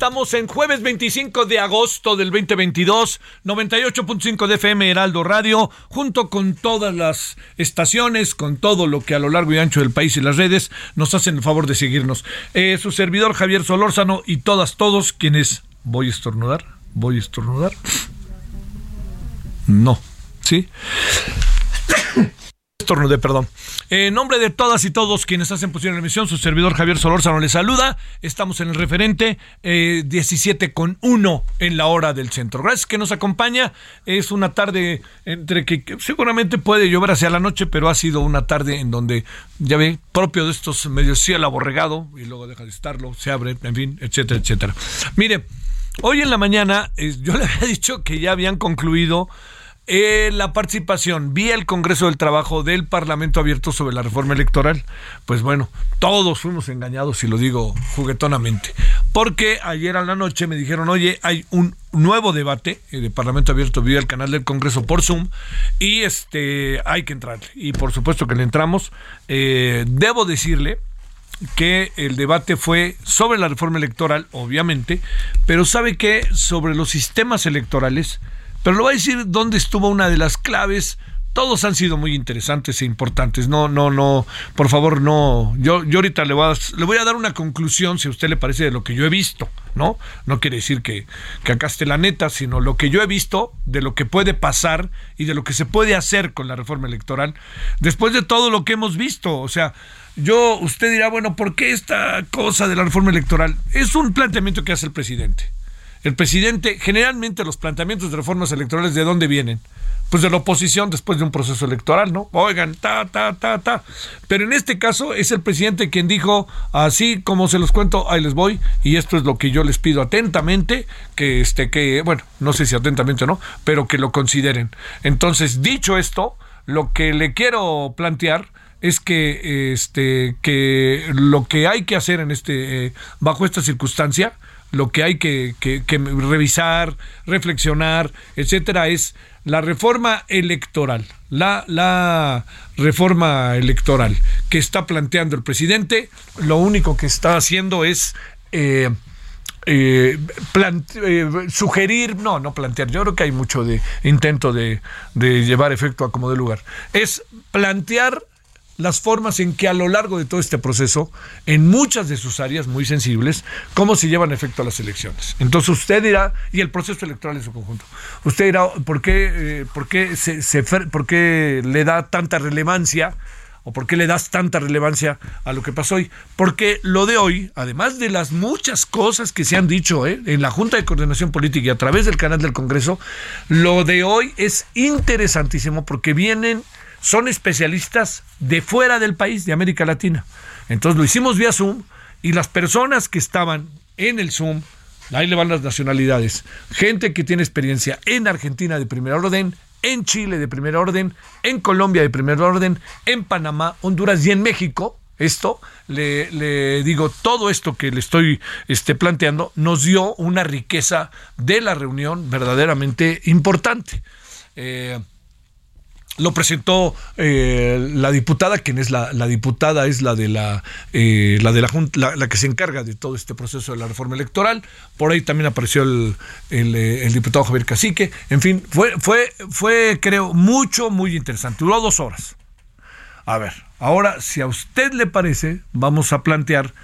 Estamos en jueves 25 de agosto del 2022, 98.5 de FM Heraldo Radio, junto con todas las estaciones, con todo lo que a lo largo y ancho del país y las redes nos hacen el favor de seguirnos. Eh, su servidor Javier Solórzano y todas, todos quienes... ¿Voy a estornudar? ¿Voy a estornudar? No, ¿sí? Perdón. En nombre de todas y todos quienes hacen posible la emisión, su servidor Javier Solórzano les saluda. Estamos en el referente eh, 17 con 1 en la hora del centro. Gracias que nos acompaña. Es una tarde entre que, seguramente puede llover hacia la noche, pero ha sido una tarde en donde, ya ve, propio de estos medios cielo aborregado y luego deja de estarlo, se abre, en fin, etcétera, etcétera. Mire, hoy en la mañana eh, yo le había dicho que ya habían concluido eh, la participación vía el Congreso del Trabajo del Parlamento Abierto sobre la reforma electoral. Pues bueno, todos fuimos engañados, si lo digo juguetonamente. Porque ayer a la noche me dijeron, oye, hay un nuevo debate eh, de Parlamento Abierto vía el canal del Congreso por Zoom y este hay que entrar. Y por supuesto que le entramos. Eh, debo decirle que el debate fue sobre la reforma electoral, obviamente, pero sabe que sobre los sistemas electorales, pero lo voy a decir dónde estuvo una de las claves. Todos han sido muy interesantes e importantes. No, no, no, por favor, no. Yo, yo ahorita le voy, a, le voy a dar una conclusión, si a usted le parece, de lo que yo he visto, ¿no? No quiere decir que, que acá esté la neta, sino lo que yo he visto de lo que puede pasar y de lo que se puede hacer con la reforma electoral después de todo lo que hemos visto. O sea, yo, usted dirá, bueno, ¿por qué esta cosa de la reforma electoral? Es un planteamiento que hace el presidente. El presidente, generalmente los planteamientos de reformas electorales, ¿de dónde vienen? Pues de la oposición después de un proceso electoral, ¿no? Oigan, ta, ta, ta, ta. Pero en este caso es el presidente quien dijo, así como se los cuento, ahí les voy, y esto es lo que yo les pido atentamente, que este, que, bueno, no sé si atentamente o no, pero que lo consideren. Entonces, dicho esto, lo que le quiero plantear es que este que lo que hay que hacer en este eh, bajo esta circunstancia lo que hay que, revisar, reflexionar, etcétera, es la reforma electoral, la, la reforma electoral que está planteando el presidente, lo único que está haciendo es eh, eh, eh, sugerir, no, no plantear, yo creo que hay mucho de intento de, de llevar efecto a como de lugar, es plantear las formas en que a lo largo de todo este proceso, en muchas de sus áreas muy sensibles, cómo se llevan a efecto las elecciones. Entonces usted dirá, y el proceso electoral en su conjunto, usted dirá, ¿por qué, eh, por qué, se, por qué le da tanta relevancia? ¿O por qué le das tanta relevancia a lo que pasó hoy? Porque lo de hoy, además de las muchas cosas que se han dicho ¿eh? en la Junta de Coordinación Política y a través del canal del Congreso, lo de hoy es interesantísimo porque vienen son especialistas de fuera del país, de América Latina. Entonces lo hicimos vía Zoom y las personas que estaban en el Zoom, ahí le van las nacionalidades, gente que tiene experiencia en Argentina de primer orden, en Chile de primer orden, en Colombia de primer orden, en Panamá, Honduras y en México, esto, le, digo, todo esto que le estoy este, planteando nos dio una riqueza de la reunión verdaderamente importante. Eh, lo presentó eh, la diputada, quien es la, diputada, es la de la, eh, la de la Junta, la, que se encarga de todo este proceso de la reforma electoral. Por ahí también apareció el, el, diputado Javier Cacique. En fin, fue, fue, fue, creo, mucho, muy interesante. Duró dos horas. A ver, ahora, si a usted le parece, vamos a plantear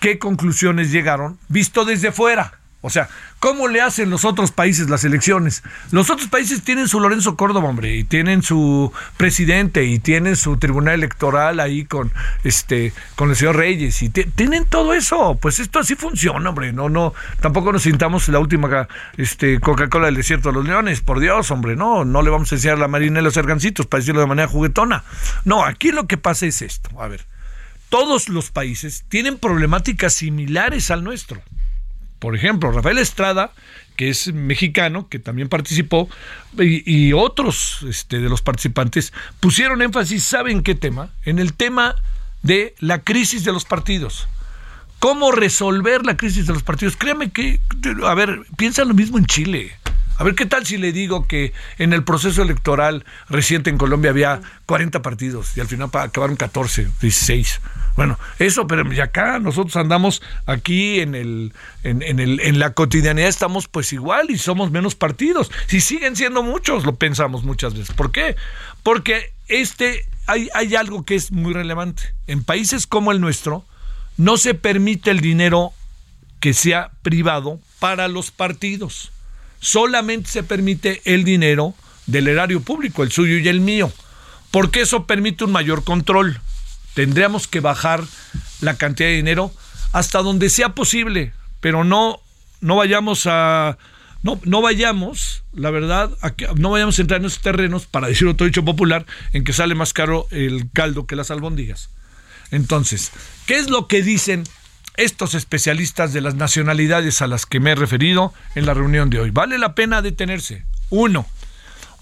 qué conclusiones llegaron visto desde fuera. O sea, ¿cómo le hacen los otros países las elecciones? Los otros países tienen su Lorenzo Córdoba, hombre, y tienen su presidente, y tienen su tribunal electoral ahí con este, con el señor Reyes, y tienen todo eso. Pues esto así funciona, hombre. No, no, tampoco nos sintamos la última este, Coca-Cola del desierto de los leones, por Dios, hombre. No, no le vamos a enseñar la marina y los ergancitos para decirlo de manera juguetona. No, aquí lo que pasa es esto. A ver, todos los países tienen problemáticas similares al nuestro. Por ejemplo, Rafael Estrada, que es mexicano, que también participó, y, otros este, de los participantes pusieron énfasis, ¿saben qué tema? En el tema de la crisis de los partidos. ¿Cómo resolver la crisis de los partidos? Créame que, a ver, piensa lo mismo en Chile. A ver, ¿qué tal si le digo que en el proceso electoral reciente en Colombia había 40 partidos y al final acabaron 14, 16? Bueno, eso, pero y acá nosotros andamos aquí en el, en, el, en la cotidianidad estamos pues igual y somos menos partidos. Si siguen siendo muchos, lo pensamos muchas veces. ¿Por qué? Porque este hay, hay algo que es muy relevante. En países como el nuestro, no se permite el dinero que sea privado para los partidos solamente se permite el dinero del erario público, el suyo y el mío, porque eso permite un mayor control. Tendríamos que bajar la cantidad de dinero hasta donde sea posible, pero no, no vayamos a... No, no vayamos, la verdad, a que, no vayamos a entrar en esos terrenos, para decir otro dicho popular, en que sale más caro el caldo que las albóndigas. Entonces, ¿qué es lo que dicen estos especialistas de las nacionalidades a las que me he referido en la reunión de hoy. Vale la pena detenerse. Uno,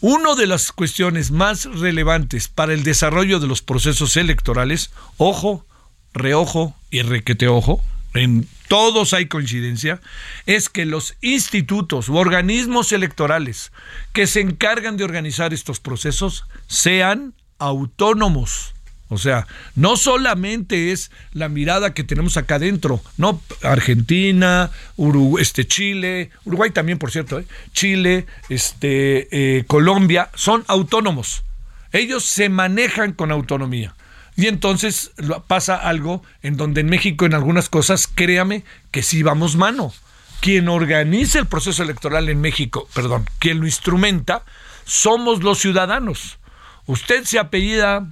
una de las cuestiones más relevantes para el desarrollo de los procesos electorales, ojo, reojo y requeteojo, en todos hay coincidencia, es que los institutos u organismos electorales que se encargan de organizar estos procesos sean autónomos o sea, no solamente es la mirada que tenemos acá adentro, no Argentina, Uruguay, este Chile, Uruguay también, por cierto, ¿eh? Chile, este eh, Colombia son autónomos. Ellos se manejan con autonomía. Y entonces pasa algo en donde en México en algunas cosas, créame que sí vamos mano. Quien organiza el proceso electoral en México, perdón, quien lo instrumenta, somos los ciudadanos. Usted se apellida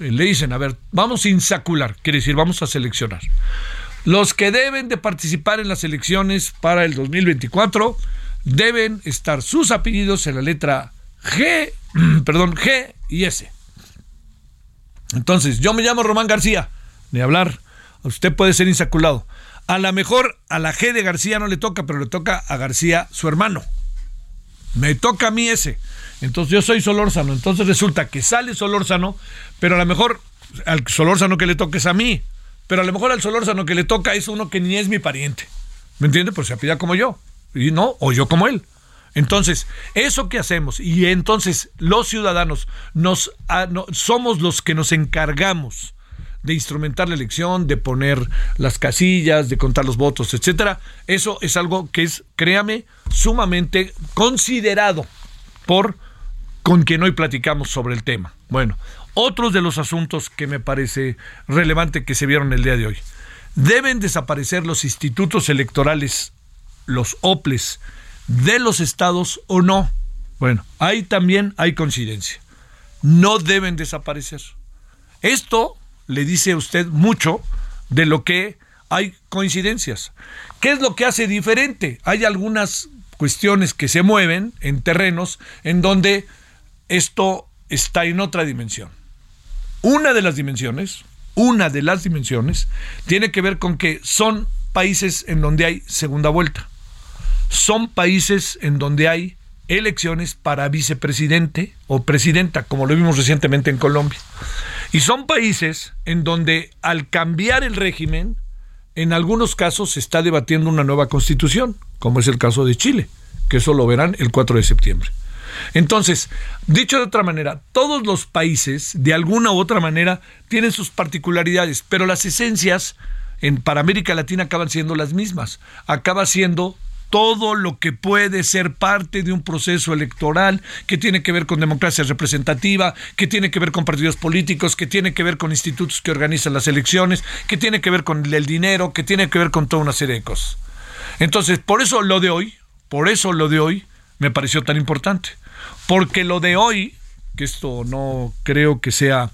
le dicen, a ver, vamos a insacular, quiere decir, vamos a seleccionar. Los que deben de participar en las elecciones para el 2024 deben estar sus apellidos en la letra G, perdón, G y S. Entonces, yo me llamo Román García, de hablar, usted puede ser insaculado. A lo mejor a la G de García no le toca, pero le toca a García su hermano. Me toca a mí ese. Entonces yo soy Solórzano. Entonces resulta que sale Solórzano, pero a lo mejor al Solórzano que le toque es a mí. Pero a lo mejor al Solórzano que le toca es uno que ni es mi pariente. ¿Me entiende? Pues se apida como yo. Y no, o yo como él. Entonces, eso que hacemos, y entonces los ciudadanos nos, ah, somos los que nos encargamos de instrumentar la elección, de poner las casillas, de contar los votos, etcétera. Eso es algo que es, créame, sumamente considerado por con quien hoy platicamos sobre el tema. Bueno, otros de los asuntos que me parece relevante que se vieron el día de hoy. ¿Deben desaparecer los institutos electorales, los OPLES, de los estados o no? Bueno, ahí también hay coincidencia. No deben desaparecer. Esto le dice a usted mucho de lo que hay coincidencias. ¿Qué es lo que hace diferente? Hay algunas cuestiones que se mueven en terrenos en donde esto está en otra dimensión. Una de las dimensiones, una de las dimensiones, tiene que ver con que son países en donde hay segunda vuelta. Son países en donde hay elecciones para vicepresidente o presidenta, como lo vimos recientemente en Colombia. Y son países en donde al cambiar el régimen, en algunos casos se está debatiendo una nueva constitución, como es el caso de Chile, que eso lo verán el 4 de septiembre. Entonces, dicho de otra manera, todos los países, de alguna u otra manera, tienen sus particularidades, pero las esencias en, para América Latina acaban siendo las mismas. Acaba siendo todo lo que puede ser parte de un proceso electoral que tiene que ver con democracia representativa, que tiene que ver con partidos políticos, que tiene que ver con institutos que organizan las elecciones, que tiene que ver con el dinero, que tiene que ver con toda una serie de cosas. Entonces, por eso lo de hoy, por eso lo de hoy me pareció tan importante, porque lo de hoy, que esto no creo que sea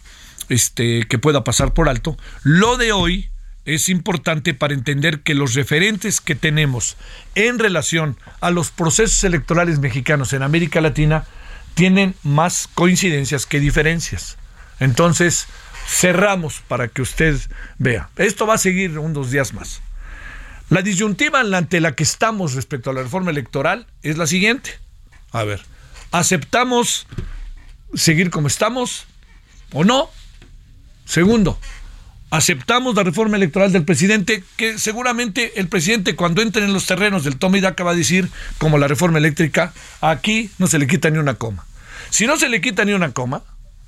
este que pueda pasar por alto, lo de hoy es importante para entender que los referentes que tenemos en relación a los procesos electorales mexicanos en América Latina tienen más coincidencias que diferencias. Entonces, cerramos para que usted vea. Esto va a seguir unos días más. La disyuntiva ante la que estamos respecto a la reforma electoral es la siguiente. A ver, ¿aceptamos seguir como estamos o no? Segundo, aceptamos la reforma electoral del presidente, que seguramente el presidente cuando entre en los terrenos del toma y daca va a decir, como la reforma eléctrica, aquí no se le quita ni una coma. Si no se le quita ni una coma,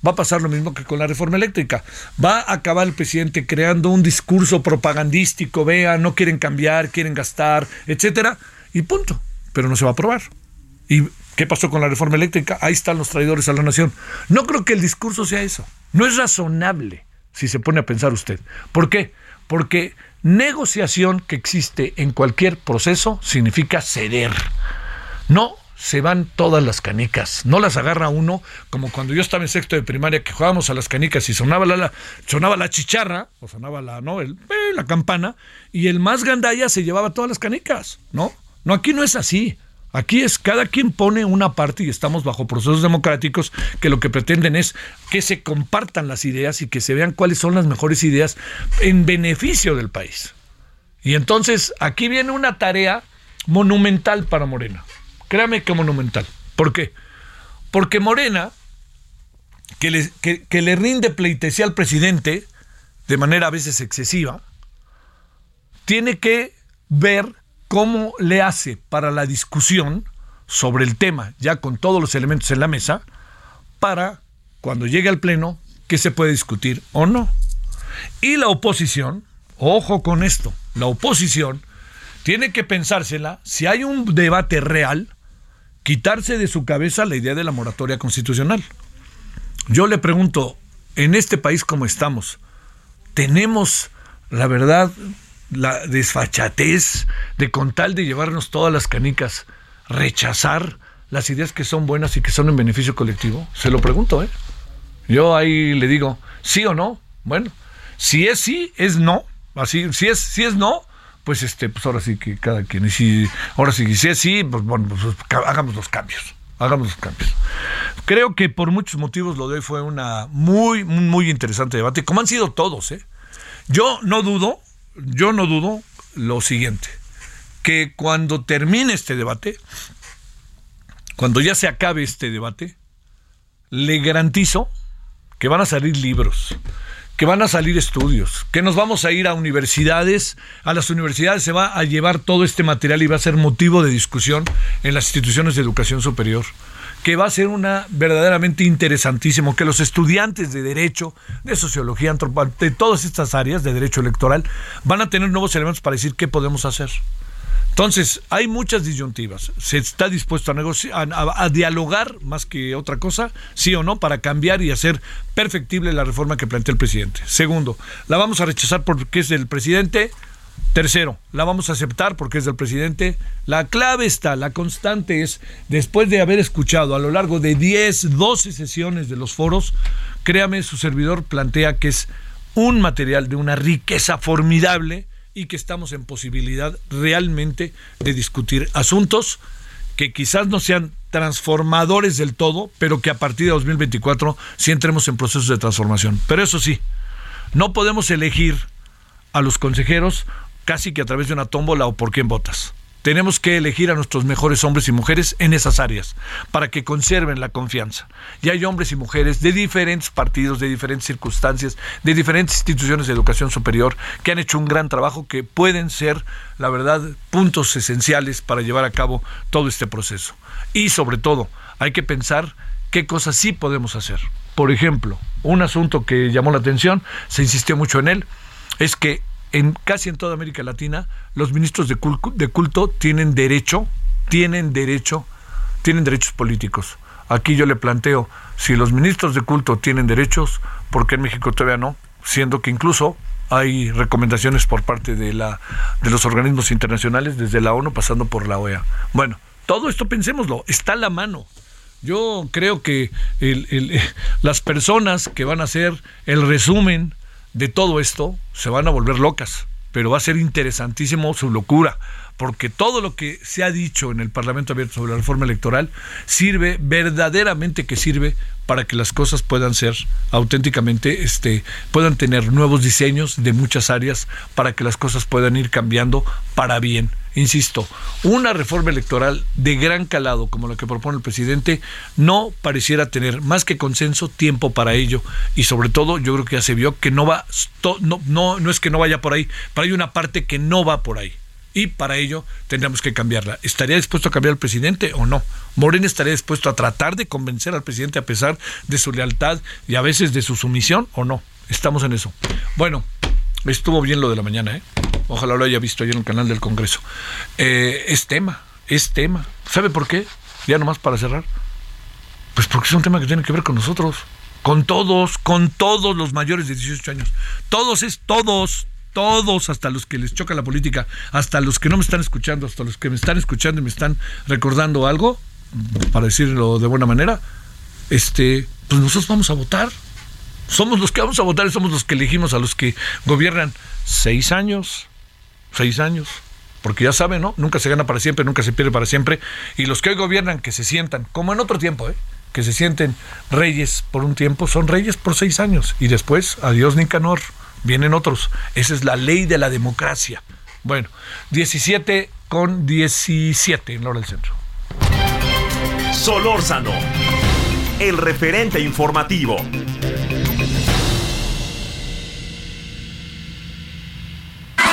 va a pasar lo mismo que con la reforma eléctrica. Va a acabar el presidente creando un discurso propagandístico, vea, no quieren cambiar, quieren gastar, etcétera, y punto. Pero no se va a aprobar. ¿Y qué pasó con la reforma eléctrica? Ahí están los traidores a la nación. No creo que el discurso sea eso. No es razonable si se pone a pensar usted. ¿Por qué? Porque negociación que existe en cualquier proceso significa ceder. No se van todas las canicas, no las agarra uno como cuando yo estaba en sexto de primaria que jugábamos a las canicas y sonaba la, sonaba la chicharra o sonaba la no el, eh, la campana y el más gandalla se llevaba todas las canicas, ¿no? No aquí no es así. Aquí es cada quien pone una parte y estamos bajo procesos democráticos que lo que pretenden es que se compartan las ideas y que se vean cuáles son las mejores ideas en beneficio del país. Y entonces aquí viene una tarea monumental para Morena. Créame que monumental. ¿Por qué? Porque Morena, que le, rinde pleitesía al presidente de manera a veces excesiva, tiene que ver cómo le hace para la discusión sobre el tema, ya con todos los elementos en la mesa, para cuando llegue al Pleno, que se puede discutir o no. Y la oposición, ojo con esto, la oposición tiene que pensársela, si hay un debate real, quitarse de su cabeza la idea de la moratoria constitucional. Yo le pregunto, en este país como estamos, ¿tenemos la verdad la desfachatez de con tal de llevarnos todas las canicas, rechazar las ideas que son buenas y que son en beneficio colectivo? Se lo pregunto, ¿eh? Yo ahí le digo, sí o no. Bueno, si es sí, es no. Así, si es, si es no, pues este, pues ahora sí que cada quien. Y si, ahora sí, si es sí, pues bueno, pues hagamos los cambios. Hagamos los cambios. Creo que por muchos motivos lo de hoy fue una muy, muy interesante debate, como han sido todos, ¿eh? Yo no dudo, yo no dudo lo siguiente, que cuando termine este debate, cuando ya se acabe este debate, le garantizo que van a salir libros, que van a salir estudios, que nos vamos a ir a universidades, a las universidades se va a llevar todo este material y va a ser motivo de discusión en las instituciones de educación superior que va a ser una verdaderamente interesantísimo, que los estudiantes de derecho, de sociología, de todas estas áreas de derecho electoral, van a tener nuevos elementos para decir qué podemos hacer. Entonces, hay muchas disyuntivas. ¿Se está dispuesto a, negociar, a, dialogar más que otra cosa? Sí o no, para cambiar y hacer perfectible la reforma que plantea el presidente. Segundo, la vamos a rechazar porque es del presidente. Tercero, la vamos a aceptar porque es del presidente. La clave está, la constante es, después de haber escuchado a lo largo de 10, 12 sesiones de los foros, créame, su servidor plantea que es un material de una riqueza formidable y que estamos en posibilidad realmente de discutir asuntos que quizás no sean transformadores del todo, pero que a partir de 2024 sí entremos en procesos de transformación. Pero eso sí, no podemos elegir a los consejeros casi que a través de una tómbola o por quién votas. tenemos que elegir a nuestros mejores hombres y mujeres en esas áreas para que conserven la confianza. Y hay hombres y mujeres de diferentes partidos, de diferentes circunstancias, de diferentes instituciones de educación superior que han hecho un gran trabajo que pueden ser, la verdad, puntos esenciales para llevar a cabo todo este proceso. Y sobre todo, hay que pensar qué cosas sí podemos hacer. Por ejemplo, un asunto que llamó la atención, se insistió mucho en él, es que en casi en toda América Latina los ministros de culto, de culto tienen derecho, tienen derecho, tienen derechos políticos. Aquí yo le planteo, si los ministros de culto tienen derechos, ¿por qué en México todavía no? Siendo que incluso hay recomendaciones por parte de la de los organismos internacionales, desde la ONU pasando por la OEA. Bueno, todo esto pensémoslo, está a la mano. Yo creo que las personas que van a hacer el resumen de todo esto se van a volver locas, pero va a ser interesantísimo su locura, porque todo lo que se ha dicho en el Parlamento Abierto sobre la reforma electoral sirve, verdaderamente que sirve para que las cosas puedan ser auténticamente, este, puedan tener nuevos diseños de muchas áreas, para que las cosas puedan ir cambiando para bien. Insisto, una reforma electoral de gran calado como la que propone el presidente no pareciera tener más que consenso, tiempo para ello y sobre todo yo creo que ya se vio que no va, no, no, no es que no vaya por ahí, pero hay una parte que no va por ahí y para ello tendríamos que cambiarla. ¿Estaría dispuesto a cambiar el presidente o no? Morena estaría dispuesto a tratar de convencer al presidente a pesar de su lealtad y a veces de su sumisión o no. Estamos en eso. Bueno, estuvo bien lo de la mañana, ¿eh? Ojalá lo haya visto ayer en el canal del Congreso. Eh, es tema, es tema. ¿Sabe por qué? Ya nomás para cerrar. Pues porque es un tema que tiene que ver con nosotros. Con todos, con todos los mayores de 18 años. Todos es todos, todos, hasta los que les choca la política, hasta los que no me están escuchando, hasta los que me están escuchando y me están recordando algo, para decirlo de buena manera, este, pues nosotros vamos a votar. Somos los que vamos a votar y somos los que elegimos a los que gobiernan seis años, seis años. Porque ya saben, ¿no? Nunca se gana para siempre, nunca se pierde para siempre. Y los que hoy gobiernan, que se sientan, como en otro tiempo, ¿eh? que se sienten reyes por un tiempo, son reyes por seis años. Y después, adiós Nicanor, vienen otros. Esa es la ley de la democracia. Bueno, 17 con 17 en la del centro. Solórzano, el referente informativo.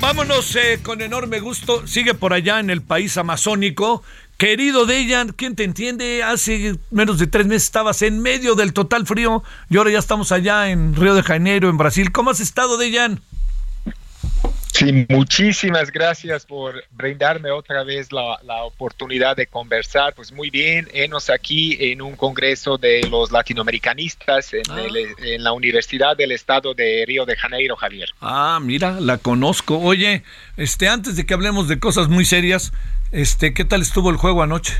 Vámonos eh, con enorme gusto. Sigue por allá en el país amazónico. Querido Dejan, ¿quién te entiende? Hace menos de tres meses estabas en medio del total frío y ahora ya estamos allá en Río de Janeiro, en Brasil. ¿Cómo has estado, Dejan? Sí, muchísimas gracias por brindarme otra vez la, oportunidad de conversar. Pues muy bien, enos aquí en un congreso de los latinoamericanistas en, ah. en, la Universidad del Estado de Río de Janeiro, Javier. Ah, mira, la conozco. Oye, este, antes de que hablemos de cosas muy serias, este, ¿qué tal estuvo el juego anoche?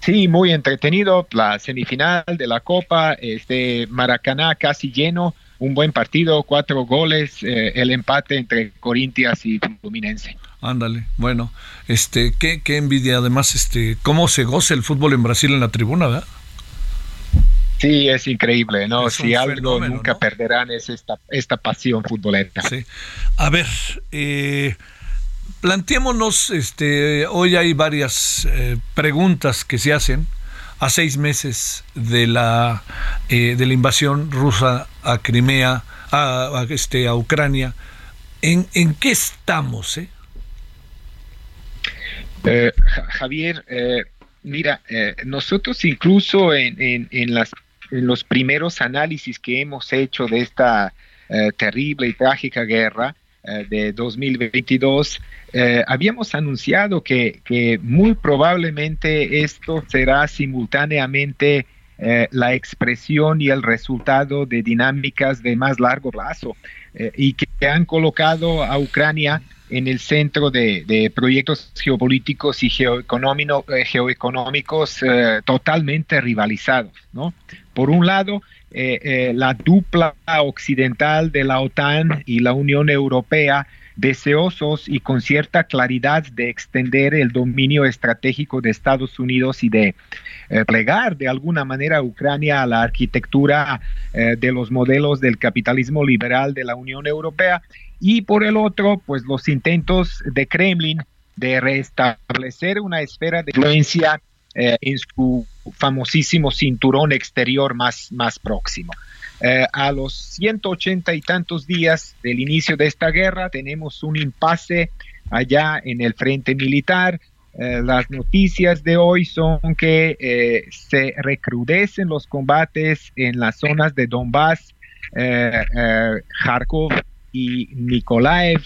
Sí, muy entretenido. La semifinal de la Copa, este Maracaná casi lleno un buen partido, cuatro goles, eh, el empate entre Corintias y Fluminense. Ándale, bueno, este, qué, qué envidia además, este, cómo se goza el fútbol en Brasil en la tribuna, ¿verdad? Sí, es increíble, ¿no? si algo nunca perderán es esta, esta pasión futbolera. Sí. A ver, eh, planteémonos, este, hoy hay varias eh, preguntas que se hacen a seis meses de la, eh, de la invasión rusa a Crimea, a, este, a Ucrania. ¿En, ¿En, qué estamos? Eh? eh Javier, eh, mira, nosotros incluso en, en, las, en los primeros análisis que hemos hecho de esta terrible y trágica guerra, de 2022, habíamos anunciado que, que, muy probablemente esto será simultáneamente la expresión y el resultado de dinámicas de más largo plazo y que han colocado a Ucrania en el centro de, proyectos geopolíticos y eh, geoeconómicos eh, totalmente rivalizados. ¿no? Por un lado, eh, la dupla occidental de la OTAN y la Unión Europea deseosos y con cierta claridad de extender el dominio estratégico de Estados Unidos y de plegar de alguna manera a Ucrania a la arquitectura de los modelos del capitalismo liberal de la Unión Europea. Y por el otro, pues los intentos de Kremlin de restablecer una esfera de influencia eh, en su famosísimo cinturón exterior más, más próximo. Eh, a los 180 y tantos días del inicio de esta guerra tenemos un impasse allá en el frente militar. Eh, las noticias de hoy son que se recrudecen los combates en las zonas de Donbass, Kharkov y Nikolaev.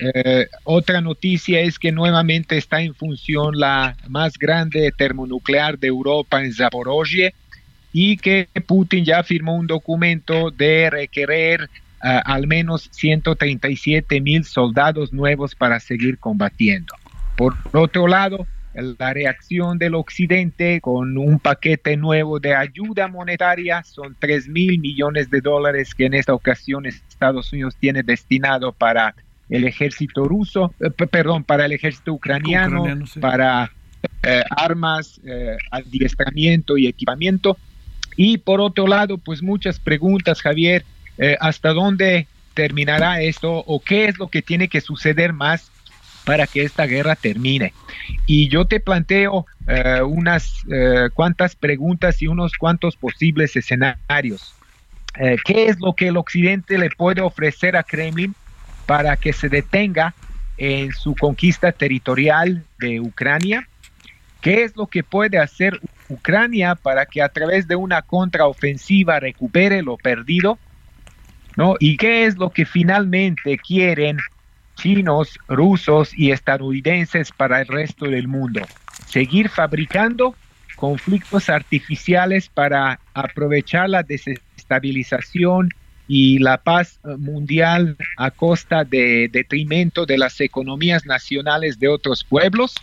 Eh, otra noticia es que nuevamente está en función la más grande termonuclear de Europa en Zaporozhye y que Putin ya firmó un documento de requerir eh, al menos 137 mil soldados nuevos para seguir combatiendo. Por otro lado, la reacción del Occidente con un paquete nuevo de ayuda monetaria son 3 mil millones de dólares que en esta ocasión Estados Unidos tiene destinado para el ejército ruso, eh, perdón, para el ejército ucraniano, para eh, armas, eh, adiestramiento y equipamiento. Y por otro lado, pues muchas preguntas, Javier, ¿hasta dónde terminará esto o qué es lo que tiene que suceder más para que esta guerra termine. Y yo te planteo eh, unas eh, cuantas preguntas y unos cuantos posibles escenarios. Eh, ¿Qué es lo que el Occidente le puede ofrecer a Kremlin para que se detenga en su conquista territorial de Ucrania? ¿Qué es lo que puede hacer Ucrania para que a través de una contraofensiva recupere lo perdido? ¿No? ¿Y qué es lo que finalmente quieren chinos, rusos y estadounidenses para el resto del mundo. Seguir fabricando conflictos artificiales para aprovechar la desestabilización y la paz mundial a costa de detrimento de las economías nacionales de otros pueblos.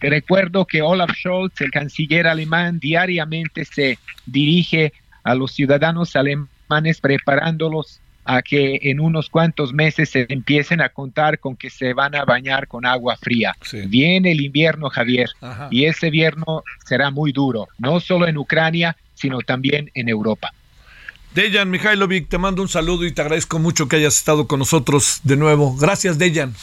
Recuerdo que Olaf Scholz, el canciller alemán, diariamente se dirige a los ciudadanos alemanes preparándolos a que en unos cuantos meses se empiecen a contar con que se van a bañar con agua fría. Viene el invierno, Javier, y ese invierno será muy duro, no solo en Ucrania, sino también en Europa. Dejan Mihailovic, te mando un saludo y te agradezco mucho que hayas estado con nosotros de nuevo. Gracias, Dejan.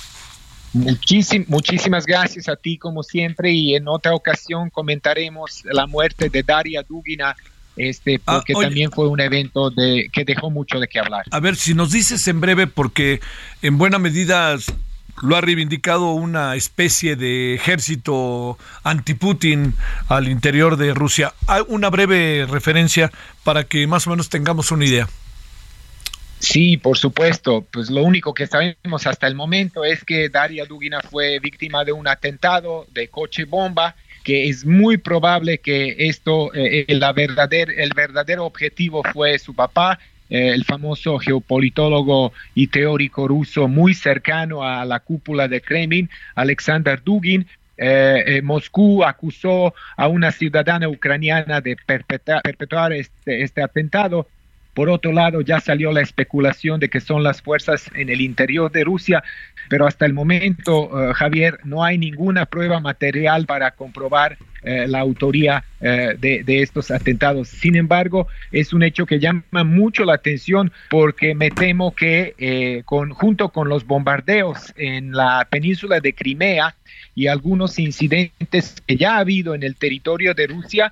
muchísimas gracias a ti como siempre y en otra ocasión comentaremos la muerte de Daria Dugina, este, ah, porque también fue un evento de, que dejó mucho de qué hablar. A ver, si nos dices en breve, porque en buena medida lo ha reivindicado una especie de ejército anti-Putin al interior de Rusia. Hay una breve referencia para que más o menos tengamos una idea. Sí, por supuesto. Pues lo único que sabemos hasta el momento es que Daria Dugina fue víctima de un atentado de coche bomba que es muy probable que esto, eh, el verdadero objetivo fue su papá, eh, el famoso geopolitólogo y teórico ruso muy cercano a la cúpula de Kremlin, Alexander Dugin, eh, Moscú acusó a una ciudadana ucraniana de perpetrar, este, este, atentado. Por otro lado, ya salió la especulación de que son las fuerzas en el interior de Rusia, pero hasta el momento, eh, Javier, no hay ninguna prueba material para comprobar eh, la autoría eh, de, estos atentados. Sin embargo, es un hecho que llama mucho la atención porque me temo que junto con los bombardeos en la península de Crimea, y algunos incidentes que ya ha habido en el territorio de Rusia,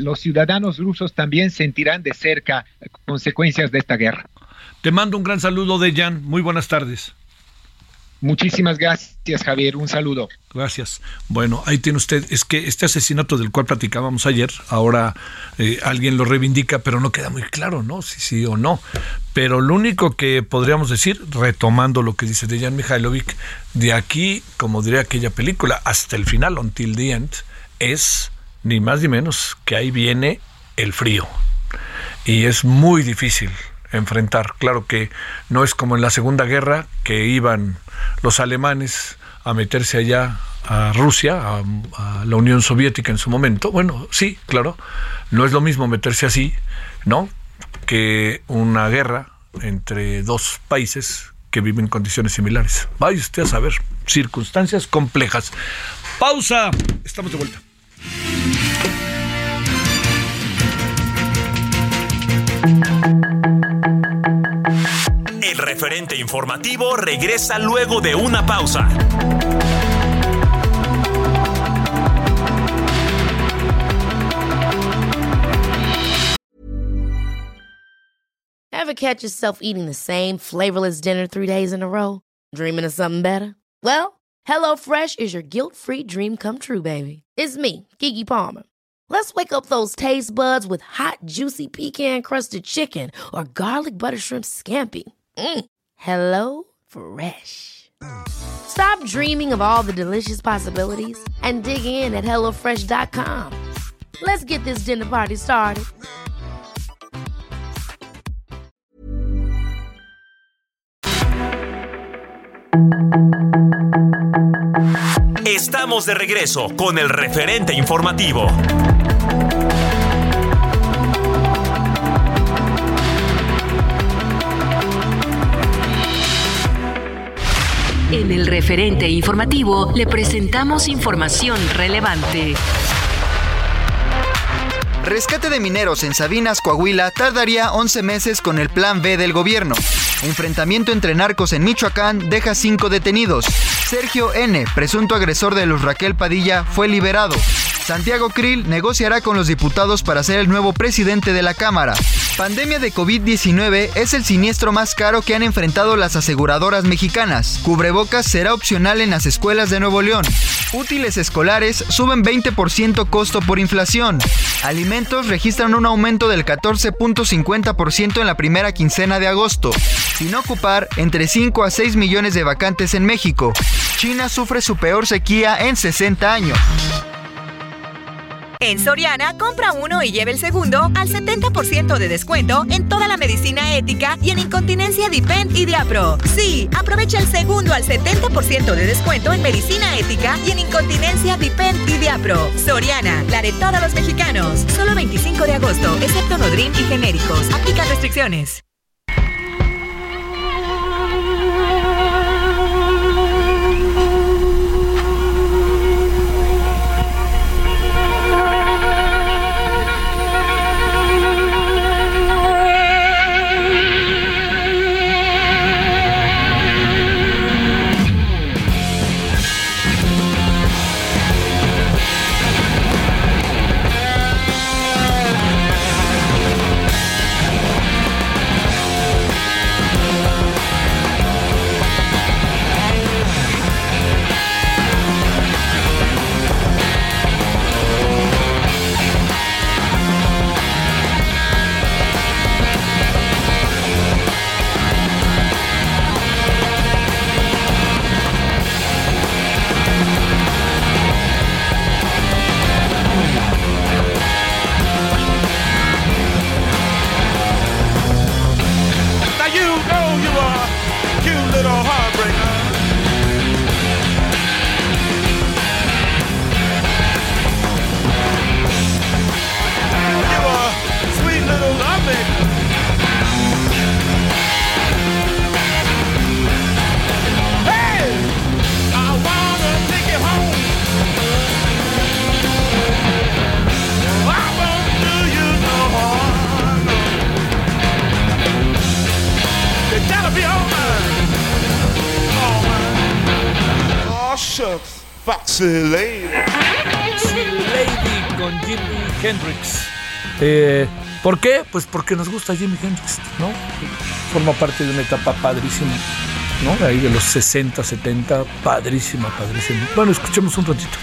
los ciudadanos rusos también sentirán de cerca consecuencias de esta guerra. Te mando un gran saludo de Jan. Muy buenas tardes. Muchísimas gracias, Javier. Un saludo. Gracias. Bueno, ahí tiene usted. Es que este asesinato del cual platicábamos ayer, ahora eh, alguien lo reivindica, pero no queda muy claro, ¿no? Si sí o no. Pero lo único que podríamos decir, retomando lo que dice Dejan Mihailovic, de aquí, como diría aquella película, hasta el final, until the end, es ni más ni menos que ahí viene el frío. Y es muy difícil enfrentar. Claro que no es como en la Segunda Guerra, que iban los alemanes a meterse allá a Rusia, a, la Unión Soviética en su momento. Bueno, sí, claro, no es lo mismo meterse así, ¿no? Que una guerra entre dos países que viven en condiciones similares. Vaya usted a saber, circunstancias complejas. Pausa, estamos de vuelta. Referente informativo regresa luego de una pausa. Ever catch yourself eating the same flavorless dinner three days in a row? Dreaming of something better? Well, HelloFresh is your guilt-free dream come true, baby. It's me, Kiki Palmer. Let's wake up those taste buds with hot, juicy pecan crusted chicken or garlic butter shrimp scampi. Mm. Hello Fresh. Stop dreaming of all the delicious possibilities and dig in at HelloFresh.com. Let's get this dinner party started. Estamos de regreso con el referente informativo. En el referente informativo le presentamos información relevante. Rescate de mineros en Sabinas, Coahuila, tardaría 11 meses con el plan B del gobierno. Enfrentamiento entre narcos en Michoacán deja 5 detenidos. Sergio N., presunto agresor de los Raquel Padilla, fue liberado. Santiago Krill negociará con los diputados para ser el nuevo presidente de la Cámara. Pandemia de COVID-19 es el siniestro más caro que han enfrentado las aseguradoras mexicanas. Cubrebocas será opcional en las escuelas de Nuevo León. Útiles escolares suben 20% costo por inflación. Alimentos registran un aumento del 14.50% en la primera quincena de agosto. Sin ocupar entre 5 a 6 millones de vacantes en México. China sufre su peor sequía en 60 años. En Soriana, compra uno y lleve el segundo al 70% de descuento en toda la medicina ética y en incontinencia Dipend y Diapro. Sí, aprovecha el segundo al 70% de descuento en medicina ética y en incontinencia Dipend y Diapro. Soriana, la de todos los mexicanos. Solo 25 de agosto, excepto Nodrim y genéricos. Aplica restricciones. Lady. Lady con Jimi Hendrix. Eh, ¿Por qué? Pues porque nos gusta Jimi Hendrix, ¿no? Forma parte de una etapa padrísima ¿no? Ahí de los 60, 70, padrísima, padrísima. Bueno, escuchemos un ratito.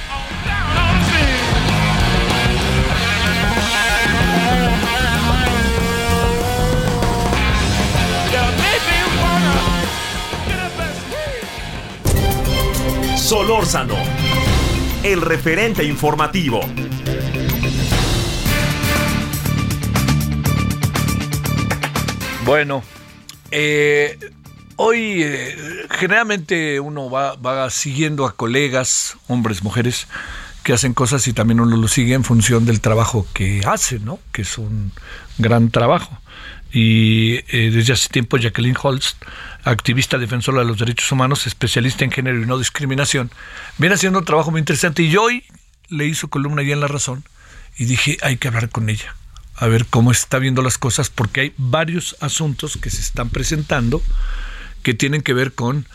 Solórzano, el referente informativo. Bueno, eh, hoy eh, generalmente uno va, siguiendo a colegas, hombres, mujeres, que hacen cosas y también uno lo sigue en función del trabajo que hacen, ¿no? Que es un gran trabajo. Y eh, desde hace tiempo Jacqueline Holst activista defensora de los derechos humanos, especialista en género y no discriminación, viene haciendo un trabajo muy interesante. Y hoy le hizo columna ya en La Razón y dije, hay que hablar con ella, a ver cómo está viendo las cosas, porque hay varios asuntos que se están presentando que tienen que ver con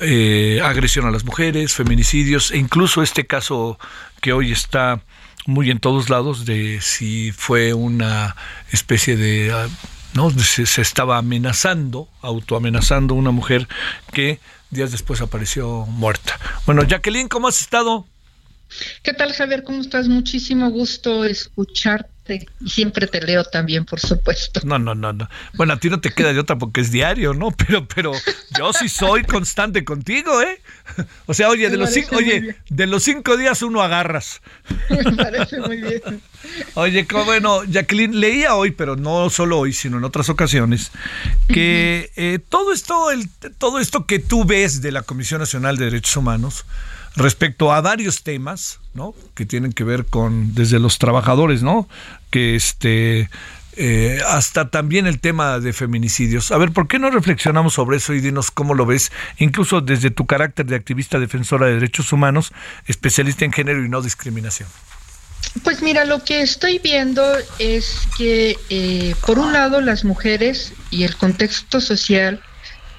eh, agresión a las mujeres, feminicidios e incluso este caso que hoy está muy en todos lados de si fue una especie de ah, ¿no? Se, estaba amenazando, autoamenazando una mujer que días después apareció muerta. Bueno, Jacqueline, ¿cómo has estado? ¿Qué tal, Javier? ¿Cómo estás? Muchísimo gusto escucharte y siempre te leo también, por supuesto. No, no, no, no. Bueno, a ti no te queda de otra porque es diario, ¿no? Pero, pero yo sí soy constante contigo, ¿eh? O sea, oye, de los cinco, oye, de los cinco días uno agarras. Me parece muy bien. Oye, qué bueno, Jacqueline, leía hoy, pero no solo hoy, sino en otras ocasiones, que eh, todo esto, el, todo esto que tú ves de la Comisión Nacional de Derechos Humanos, respecto a varios temas, ¿no? Que tienen que ver con desde los trabajadores, ¿no? Que este eh, hasta también el tema de feminicidios. A ver, ¿por qué no reflexionamos sobre eso y dinos cómo lo ves, incluso desde tu carácter de activista defensora de derechos humanos, especialista en género y no discriminación? Pues mira, lo que estoy viendo es que, eh, por un lado, las mujeres y el contexto social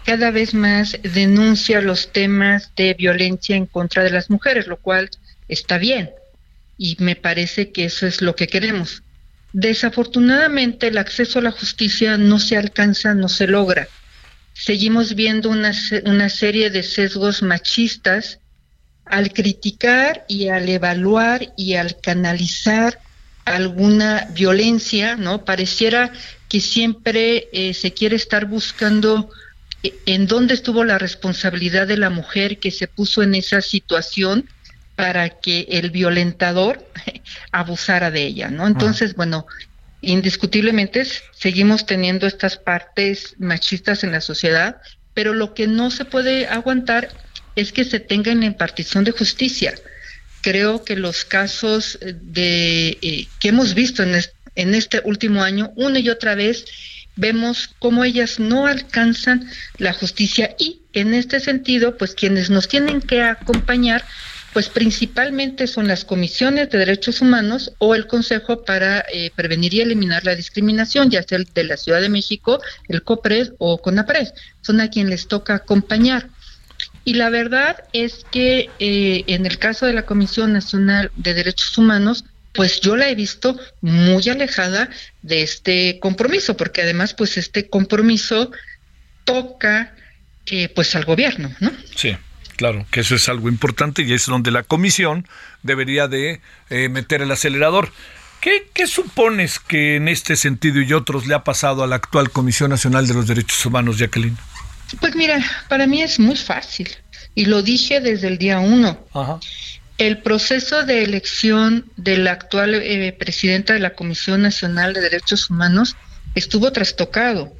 cada vez más denuncia los temas de violencia en contra de las mujeres, lo cual está bien y me parece que eso es lo que queremos. Desafortunadamente el acceso a la justicia no se alcanza, no se logra. Seguimos viendo una, una serie de sesgos machistas al criticar y al evaluar y al canalizar alguna violencia, ¿no? Pareciera que siempre eh, se quiere estar buscando en dónde estuvo la responsabilidad de la mujer que se puso en esa situación para que el violentador abusara de ella, ¿no? Entonces, bueno, indiscutiblemente seguimos teniendo estas partes machistas en la sociedad, pero lo que no se puede aguantar es que se tenga en la impartición de justicia. Creo que los casos de eh, que hemos visto en, en este último año, una y otra vez, vemos cómo ellas no alcanzan la justicia y en este sentido, pues quienes nos tienen que acompañar, pues principalmente son las comisiones de derechos humanos o el Consejo para eh, prevenir y eliminar la discriminación, ya sea el de la Ciudad de México, el COPRED o CONAPRED, son a quien les toca acompañar. Y la verdad es que eh, en el caso de la Comisión Nacional de Derechos Humanos, pues yo la he visto muy alejada de este compromiso, porque además, pues este compromiso toca eh, pues al gobierno, ¿no? Sí. Claro, que eso es algo importante y es donde la comisión debería de eh, meter el acelerador. ¿Qué, ¿Qué, supones que en este sentido y otros le ha pasado a la actual Comisión Nacional de los Derechos Humanos, Jacqueline? Pues mira, para mí es muy fácil y lo dije desde el día uno. Ajá. El proceso de elección de la actual eh, presidenta de la Comisión Nacional de Derechos Humanos estuvo trastocado.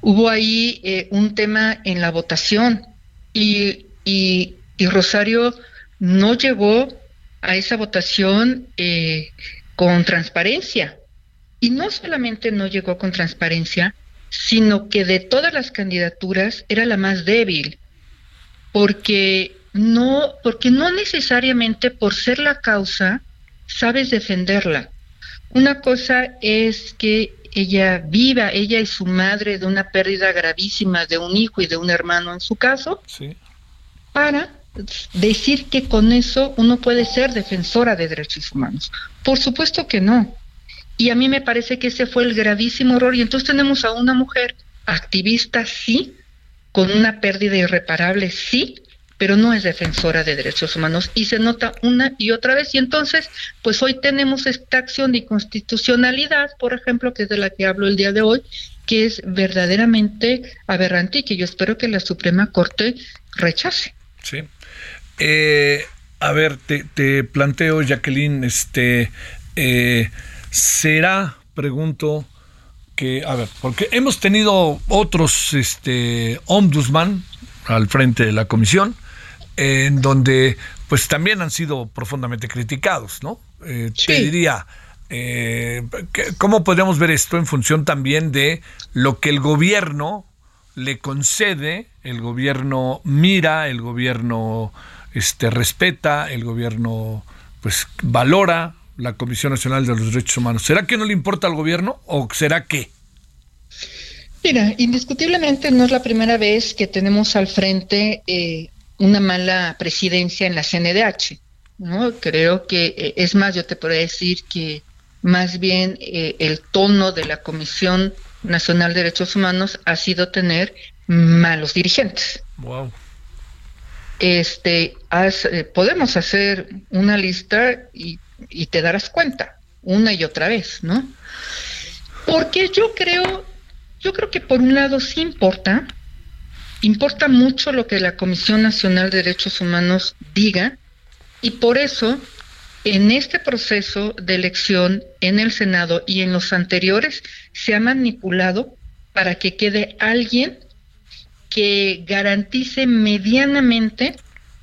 Hubo ahí eh, un tema en la votación y, y, Rosario no llegó a esa votación eh, con transparencia. Y no solamente no llegó con transparencia, sino que de todas las candidaturas era la más débil, porque no, porque no necesariamente por ser la causa sabes defenderla. Una cosa es que ella viva, ella y su madre, de una pérdida gravísima de un hijo y de un hermano en su caso, para decir que con eso uno puede ser defensora de derechos humanos. Por supuesto que no. Y a mí me parece que ese fue el gravísimo error. Y entonces tenemos a una mujer activista, sí, con una pérdida irreparable, sí, pero no es defensora de derechos humanos y se nota una y otra vez. Y entonces, pues hoy tenemos esta acción de inconstitucionalidad, por ejemplo, que es de la que hablo el día de hoy, que es verdaderamente aberrante y que yo espero que la Suprema Corte rechace. Sí. Eh, a ver, te, planteo, Jacqueline, este, eh, ¿será, pregunto, que, a ver, porque hemos tenido otros este, ombudsman al frente de la comisión, en donde pues también han sido profundamente criticados, ¿no? Eh, Te diría, eh, ¿cómo podríamos ver esto en función también de lo que el gobierno le concede, el gobierno mira, el gobierno este, respeta, el gobierno pues valora la Comisión Nacional de los Derechos Humanos? ¿Será que no le importa al gobierno o será que? Mira, indiscutiblemente no es la primera vez que tenemos al frente eh, una mala presidencia en la CNDH. ¿no? Creo que, eh, es más, yo te podría decir que más bien eh, el tono de la Comisión Nacional de Derechos Humanos ha sido tener malos dirigentes. Wow. Este, eh, podemos hacer una lista y, y te darás cuenta una y otra vez, ¿no? Porque yo creo, yo creo que por un lado sí importa, Importa mucho lo que la Comisión Nacional de Derechos Humanos diga y por eso en este proceso de elección en el Senado y en los anteriores se ha manipulado para que quede alguien que garantice medianamente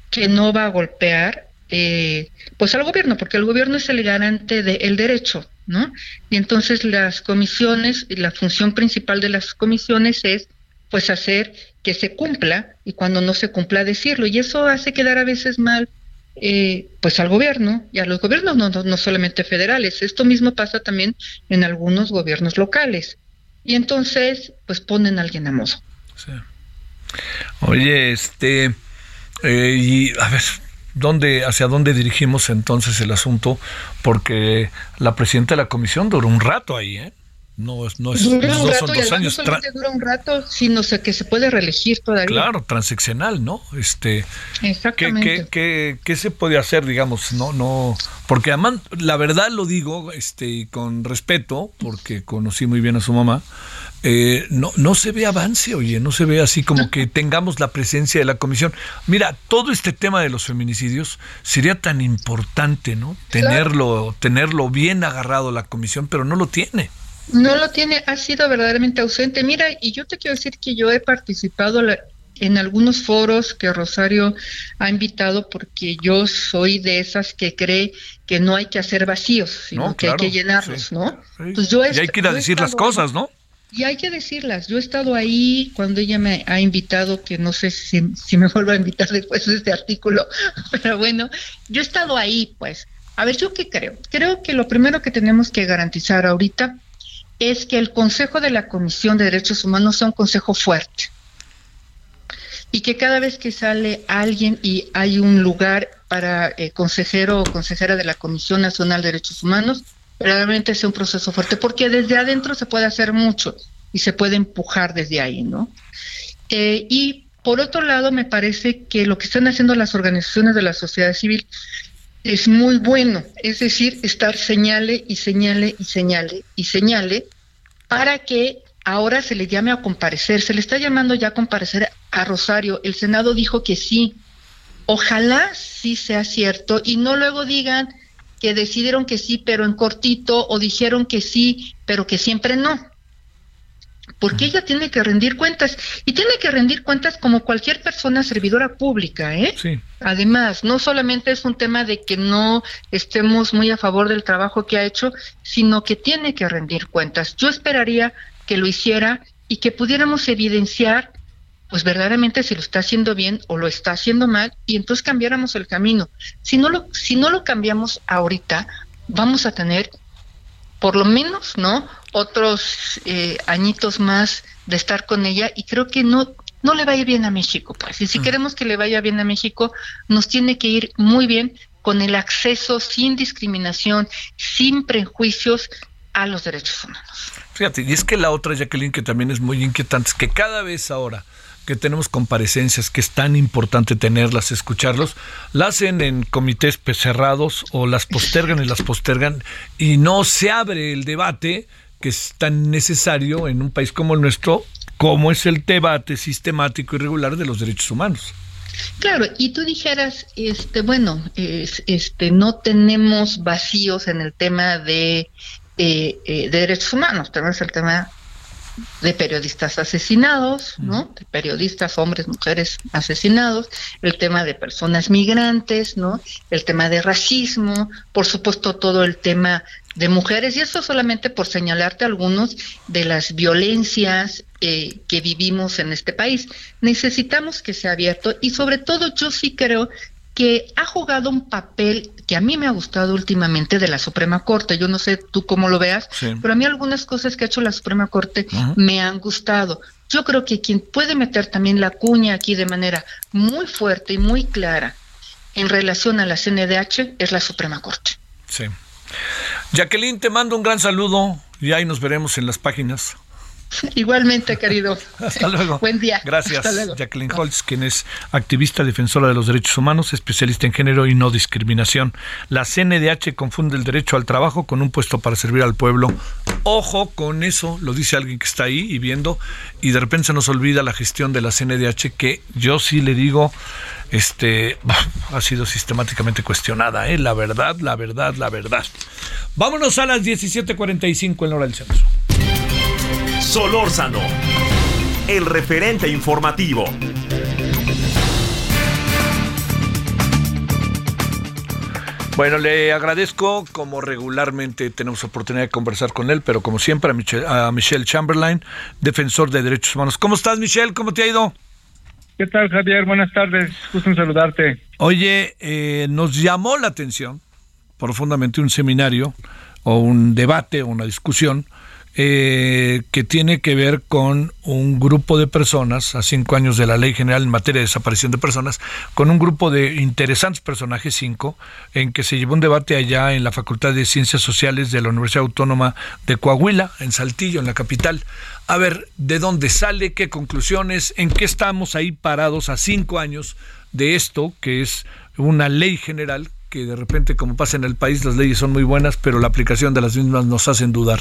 que no va a golpear eh, pues al gobierno, porque el gobierno es el garante del derecho, ¿no? Y entonces las comisiones, la función principal de las comisiones es pues hacer que se cumpla y cuando no se cumpla decirlo. Y eso hace quedar a veces mal eh, pues al gobierno y a los gobiernos no, no, solamente federales. Esto mismo pasa también en algunos gobiernos locales. Y entonces pues ponen a alguien a mozo. Oye, este, eh, y a ver, ¿dónde, ¿hacia dónde dirigimos entonces el asunto? Porque la presidenta de la comisión duró un rato ahí, ¿eh? No, no, es, dura un rato, son dos años. No solamente dura un rato, sino que se puede reelegir todavía. Claro, transeccional, ¿no? Este, Exactamente. ¿qué, qué, se puede hacer, digamos? No, no, porque además, la verdad lo digo, este, con respeto, porque conocí muy bien a su mamá. Eh, no, no se ve avance, oye, no se ve así como que tengamos la presencia de la comisión. Mira, todo este tema de los feminicidios sería tan importante, ¿no? Tenerlo, tenerlo bien agarrado la comisión, pero no lo tiene. No lo tiene, ha sido verdaderamente ausente. Mira, y yo te quiero decir que yo he participado en algunos foros que Rosario ha invitado porque yo soy de esas que cree que no hay que hacer vacíos, sino que hay que llenarlos, ¿no? Pues yo y hay que ir a decir las cosas, ¿no? Y hay que decirlas. Yo he estado ahí cuando ella me ha invitado, que no sé si, si me vuelva a invitar después de este artículo, pero bueno, yo he estado ahí, pues. A ver, ¿yo qué creo? Creo que lo primero que tenemos que garantizar ahorita es que el Consejo de la Comisión de Derechos Humanos sea un consejo fuerte y que cada vez que sale alguien y hay un lugar para eh, consejero o consejera de la Comisión Nacional de Derechos Humanos, realmente sea un proceso fuerte, porque desde adentro se puede hacer mucho y se puede empujar desde ahí, ¿no? Eh, y por otro lado, me parece que lo que están haciendo las organizaciones de la sociedad civil es muy bueno, es decir, estar señale y señale y señale y señale para que ahora se le llame a comparecer. Se le está llamando ya a comparecer a Rosario. El Senado dijo que sí. Ojalá sí sea cierto y no luego digan que decidieron que sí, pero en cortito, o dijeron que sí, pero que siempre no porque ella tiene que rendir cuentas y tiene que rendir cuentas como cualquier persona servidora pública, ¿eh? Sí. Además, no solamente es un tema de que no estemos muy a favor del trabajo que ha hecho, sino que tiene que rendir cuentas. Yo esperaría que lo hiciera y que pudiéramos evidenciar pues verdaderamente si lo está haciendo bien o lo está haciendo mal y entonces cambiáramos el camino. Si no lo si no lo cambiamos ahorita, vamos a tener por lo menos, ¿no? Otros eh, añitos más de estar con ella y creo que no no le va a ir bien a México, pues. Y si mm. queremos que le vaya bien a México, nos tiene que ir muy bien con el acceso sin discriminación, sin prejuicios a los derechos humanos. Fíjate, y es que la otra, Jacqueline, que también es muy inquietante, es que cada vez ahora que tenemos comparecencias, que es tan importante tenerlas, escucharlos, las hacen en comités cerrados o las postergan y las postergan y no se abre el debate que es tan necesario en un país como el nuestro, como es el debate sistemático y regular de los derechos humanos. Claro, y tú dijeras, este, bueno, este, no tenemos vacíos en el tema de, eh, de derechos humanos, tenemos el tema de periodistas asesinados, ¿no? De periodistas, hombres, mujeres asesinados, el tema de personas migrantes, ¿no? El tema de racismo, por supuesto todo el tema de mujeres, y eso solamente por señalarte algunos de las violencias eh, que vivimos en este país. Necesitamos que sea abierto y sobre todo yo sí creo que ha jugado un papel que a mí me ha gustado últimamente de la Suprema Corte. Yo no sé tú cómo lo veas, pero a mí algunas cosas que ha hecho la Suprema Corte me han gustado. Yo creo que quien puede meter también la cuña aquí de manera muy fuerte y muy clara en relación a la CNDH es la Suprema Corte. Sí. Jacqueline, te mando un gran saludo y ahí nos veremos en las páginas. Igualmente, querido. Hasta luego. Buen día. Gracias, Jacqueline Holtz, quien es activista defensora de los derechos humanos, especialista en género y no discriminación. La CNDH confunde el derecho al trabajo con un puesto para servir al pueblo. Ojo con eso, lo dice alguien que está ahí y viendo, y de repente se nos olvida la gestión de la CNDH, que yo sí le digo, este, ha sido sistemáticamente cuestionada, ¿eh? la verdad, la verdad, la verdad. Vámonos a las 17:45 en la hora del centro. Solórzano, el referente informativo. Bueno, le agradezco, como regularmente tenemos oportunidad de conversar con él, pero como siempre a Michelle, a Michelle Chamberlain, defensor de derechos humanos. ¿Cómo estás, Michelle? ¿Cómo te ha ido? ¿Qué tal, Javier? Buenas tardes. Gusto en saludarte. Oye, eh, nos llamó la atención profundamente un seminario o un debate o una discusión eh, que tiene que ver con un grupo de personas, a cinco años de la Ley General en materia de desaparición de personas, con un grupo de interesantes personajes, cinco, en que se llevó un debate allá en la Facultad de Ciencias Sociales de la Universidad Autónoma de Coahuila, en Saltillo, en la capital. A ver, ¿de dónde sale? ¿Qué conclusiones? ¿En qué estamos ahí parados a cinco años de esto, que es una ley general que de repente, como pasa en el país, las leyes son muy buenas, pero la aplicación de las mismas nos hacen dudar?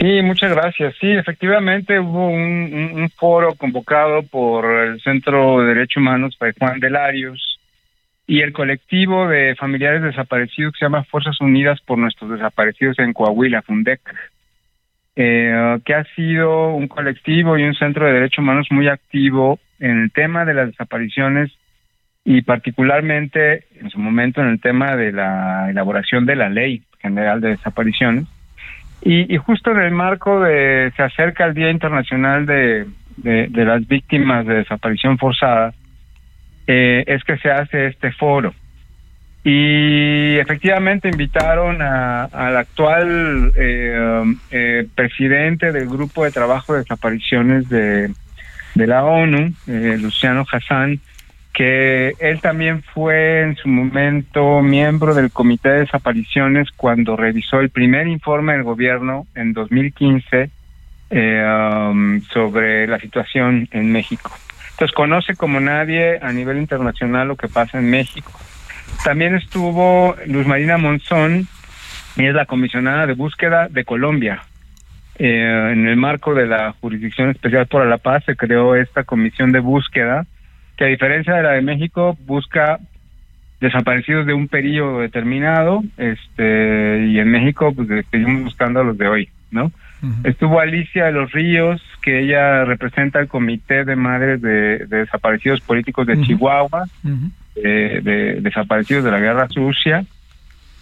Sí, muchas gracias. Sí, efectivamente hubo un, foro convocado por el Centro de Derechos Humanos para Juan Delarios y el colectivo de familiares desaparecidos que se llama Fuerzas Unidas por Nuestros Desaparecidos en Coahuila, FUNDEC, eh, que ha sido un colectivo y un centro de derechos humanos muy activo en el tema de las desapariciones y particularmente en su momento en el tema de la elaboración de la ley general de desapariciones y, justo en el marco de, se acerca el Día Internacional de, de, las Víctimas de Desaparición Forzada, eh, es que se hace este foro. Y efectivamente invitaron al actual eh, eh, presidente del Grupo de Trabajo de Desapariciones de, de la ONU, Luciano Hassan, que él también fue en su momento miembro del Comité de Desapariciones cuando revisó el primer informe del gobierno en 2015 eh, um, sobre la situación en México. Entonces conoce como nadie a nivel internacional lo que pasa en México. También estuvo Luz Marina Monzón, y es la comisionada de búsqueda de Colombia. Eh, en el marco de la Jurisdicción Especial por la Paz se creó esta comisión de búsqueda que a diferencia de la de México busca desaparecidos de un periodo determinado, este, y en México pues seguimos buscando a los de hoy, ¿no? Estuvo Alicia de los Ríos, que ella representa el Comité de Madres de, Desaparecidos Políticos de Chihuahua, de, desaparecidos de la Guerra Sucia,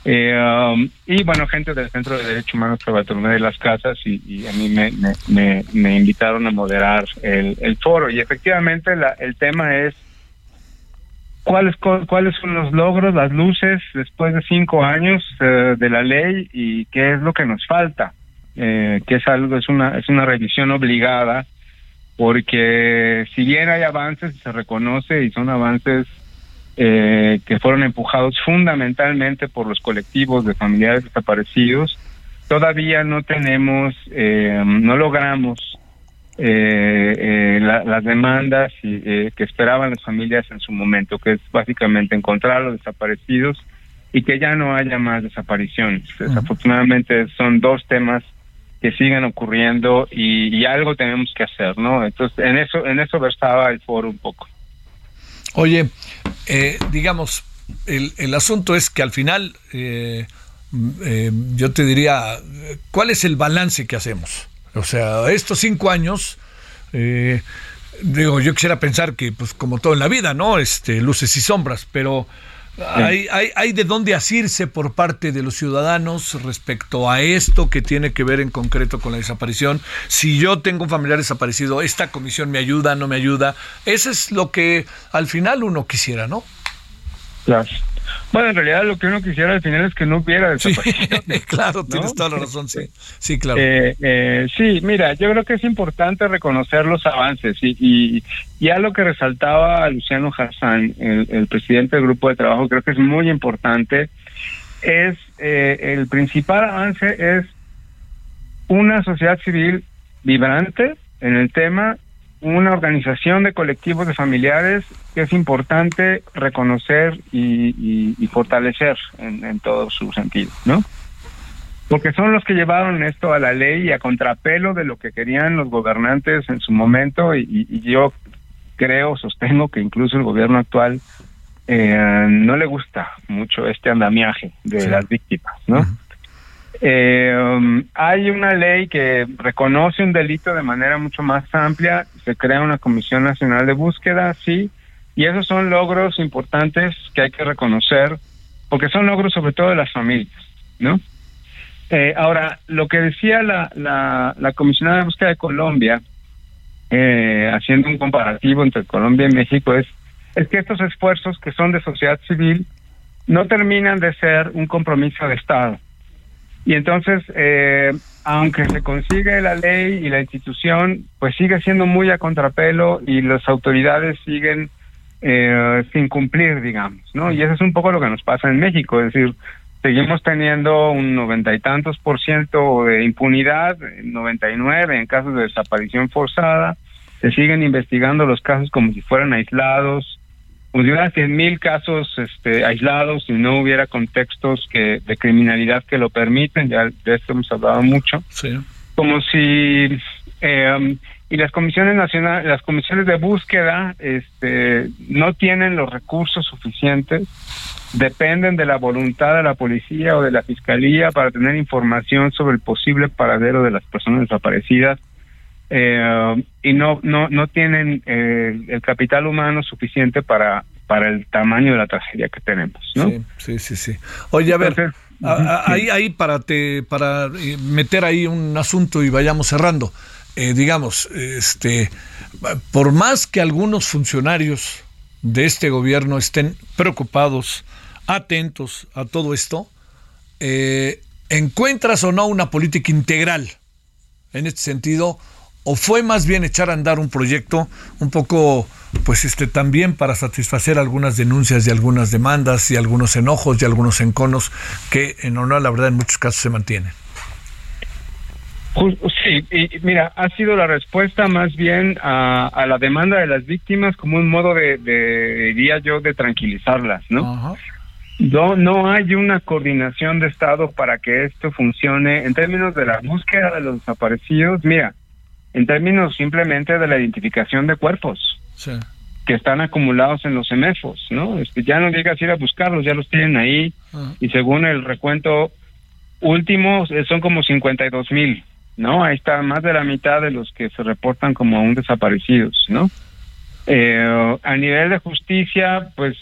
eh, um, y bueno, gente del Centro de Derechos Humanos Bartolomé de las Casas y, a mí me, me, invitaron a moderar el, el foro. Y efectivamente el tema es cuáles cuáles son los logros, las luces después de cinco años eh, de la ley y qué es lo que nos falta, eh, que es algo es una es una revisión obligada porque si bien hay avances se reconoce y son avances eh, que fueron empujados fundamentalmente por los colectivos de familiares desaparecidos, todavía no tenemos, eh, no logramos eh, las demandas y, que esperaban las familias en su momento, que es básicamente encontrar a los desaparecidos y que ya no haya más desapariciones. Desafortunadamente son dos temas que siguen ocurriendo y, algo tenemos que hacer, ¿no? Entonces en eso en eso versaba el foro un poco. Oye, eh, digamos, el, el, asunto es que al final eh, eh, yo te diría, ¿cuál es el balance que hacemos? O sea, estos cinco años, digo, yo quisiera pensar que, pues como todo en la vida, ¿no? Este, luces y sombras, pero hay, hay, hay, de dónde asirse por parte de los ciudadanos respecto a esto que tiene que ver en concreto con la desaparición. Si yo tengo un familiar desaparecido, esta comisión me ayuda, no me ayuda. Eso es lo que al final uno quisiera, ¿no? Claro. Bueno, en realidad lo que uno quisiera al final es que no hubiera desaparición. claro, tienes toda la razón, sí. Sí, claro. Eh, eh, sí, mira, yo creo que es importante reconocer los avances y, y ya lo que resaltaba Luciano Hassan, el, presidente del grupo de trabajo, creo que es muy importante, es eh, el principal avance es una sociedad civil vibrante en el tema una organización de colectivos de familiares que es importante reconocer y, fortalecer en, todo su sentido, ¿no? Porque son los que llevaron esto a la ley y a contrapelo de lo que querían los gobernantes en su momento y, yo creo, sostengo que incluso el gobierno actual eh, no le gusta mucho este andamiaje de las víctimas, ¿no? Eh, um, hay una ley que reconoce un delito de manera mucho más amplia, se crea una Comisión Nacional de Búsqueda, sí, y esos son logros importantes que hay que reconocer, porque son logros sobre todo de las familias, ¿no? Eh, ahora, lo que decía la, la, la Comisionada de Búsqueda de Colombia, eh, haciendo un comparativo entre Colombia y México, es, es que estos esfuerzos que son de sociedad civil no terminan de ser un compromiso de Estado y entonces, eh, aunque se consigue la ley y la institución, pues sigue siendo muy a contrapelo y las autoridades siguen eh, sin cumplir, digamos, ¿no? Y eso es un poco lo que nos pasa en México, es decir, seguimos teniendo un noventa y tantos por ciento de impunidad, 99 en casos de desaparición forzada, se siguen investigando los casos como si fueran aislados, hubiera cien mil casos este, aislados y no hubiera contextos que de criminalidad que lo permiten, ya de esto hemos hablado mucho, como si eh, y las comisiones nacionales, las comisiones de búsqueda, este, no tienen los recursos suficientes, dependen de la voluntad de la policía o de la fiscalía para tener información sobre el posible paradero de las personas desaparecidas eh, y no no no tienen eh, el capital humano suficiente para para el tamaño de la tragedia que tenemos ¿no? sí sí sí, oye a ver ahí ahí para te para eh, meter ahí un asunto y vayamos cerrando. Digamos este por más que algunos funcionarios de este gobierno estén preocupados atentos a todo esto encuentras o no una política integral en este sentido o fue más bien echar a andar un proyecto un poco pues este también para satisfacer algunas denuncias y algunas demandas y algunos enojos y algunos enconos que en honor la verdad en muchos casos se mantienen. Sí, y mira, ha sido la respuesta más bien a, la demanda de las víctimas como un modo de, diría yo, de tranquilizarlas, ¿no? No, no hay una coordinación de Estado para que esto funcione en términos de la búsqueda de los desaparecidos. Mira, en términos simplemente de la identificación de cuerpos que están acumulados en los CEMEFOS, ¿no? Este, ya no llegas a ir a buscarlos, ya los tienen ahí ah. y según el recuento último eh, son como 52 mil, ¿no? Ahí está más de la mitad de los que se reportan como aún desaparecidos, ¿no? Eh, a nivel de justicia, pues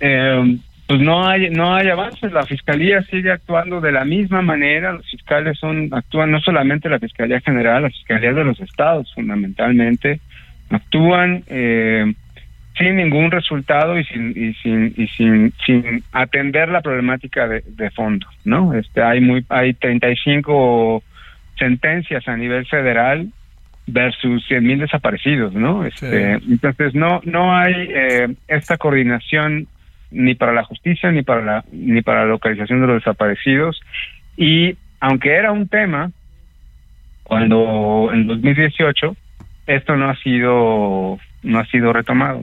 eh, pues no hay no hay avances la fiscalía sigue actuando de la misma manera. Los fiscales son actúan no solamente la fiscalía general la fiscalía de los estados fundamentalmente. Actúan eh, sin ningún resultado y sin y sin y sin, sin atender la problemática de, de fondo no este hay muy hay 35 sentencias a nivel federal versus 100 mil desaparecidos no este entonces no no hay eh, esta coordinación ni para la justicia ni para la ni para la localización de los desaparecidos y aunque era un tema cuando en 2018 esto no ha sido no ha sido retomado.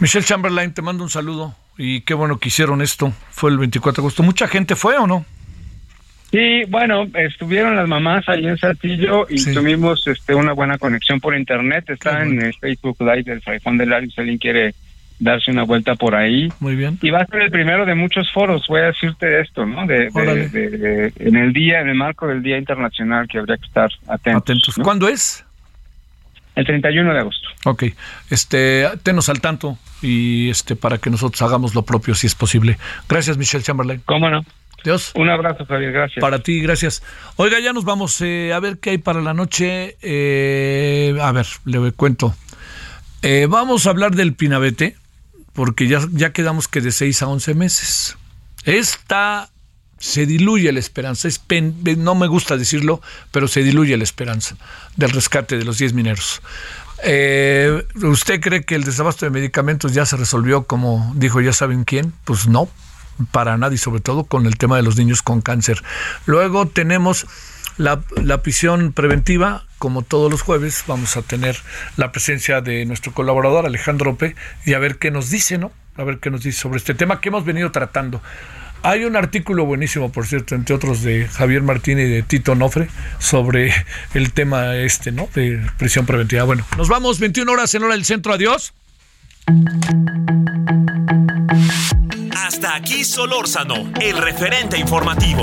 Michelle Chamberlain, te mando un saludo y qué bueno que hicieron esto. Fue el 24 de agosto. ¿Mucha gente fue o no? Sí, bueno, estuvieron las mamás ahí en Saltillo y tuvimos este, una buena conexión por internet. Está en el Facebook Live del Juan del Lario si alguien quiere darse una vuelta por ahí. Muy bien. Y va a ser el primero de muchos foros, voy a decirte esto, ¿no? De, en el día, en el marco del Día Internacional que habría que estar atentos. Atentos. ¿Cuándo es? El 31 de agosto. Ok, este, tenos al tanto y este para que nosotros hagamos lo propio si es posible. Gracias, Michelle Chamberlain. ¿Cómo no? Dios. Un abrazo, Javier, gracias. Para ti, gracias. Oiga, ya nos vamos eh, a ver qué hay para la noche. Eh, a ver, le cuento. Eh, vamos a hablar del Pinabete, porque ya, ya quedamos que de 6 a 11 meses. Esta se diluye la esperanza. Es no me gusta decirlo, pero se diluye la esperanza del rescate de los 10 mineros. Eh, ¿Usted cree que el desabasto de medicamentos ya se resolvió como dijo ya saben quién? Pues no, para nadie, sobre todo con el tema de los niños con cáncer. Luego tenemos la, la prisión preventiva, como todos los jueves, vamos a tener la presencia de nuestro colaborador Alejandro Ope y a ver qué nos dice, ¿no? A ver qué nos dice sobre este tema que hemos venido tratando. Hay un artículo buenísimo, por cierto, entre otros de Javier Martín y de Tito Nofre, sobre el tema este, ¿no? De prisión preventiva. Bueno, nos vamos 21 horas en hora del centro. Adiós. Hasta aquí Solórzano, el referente informativo.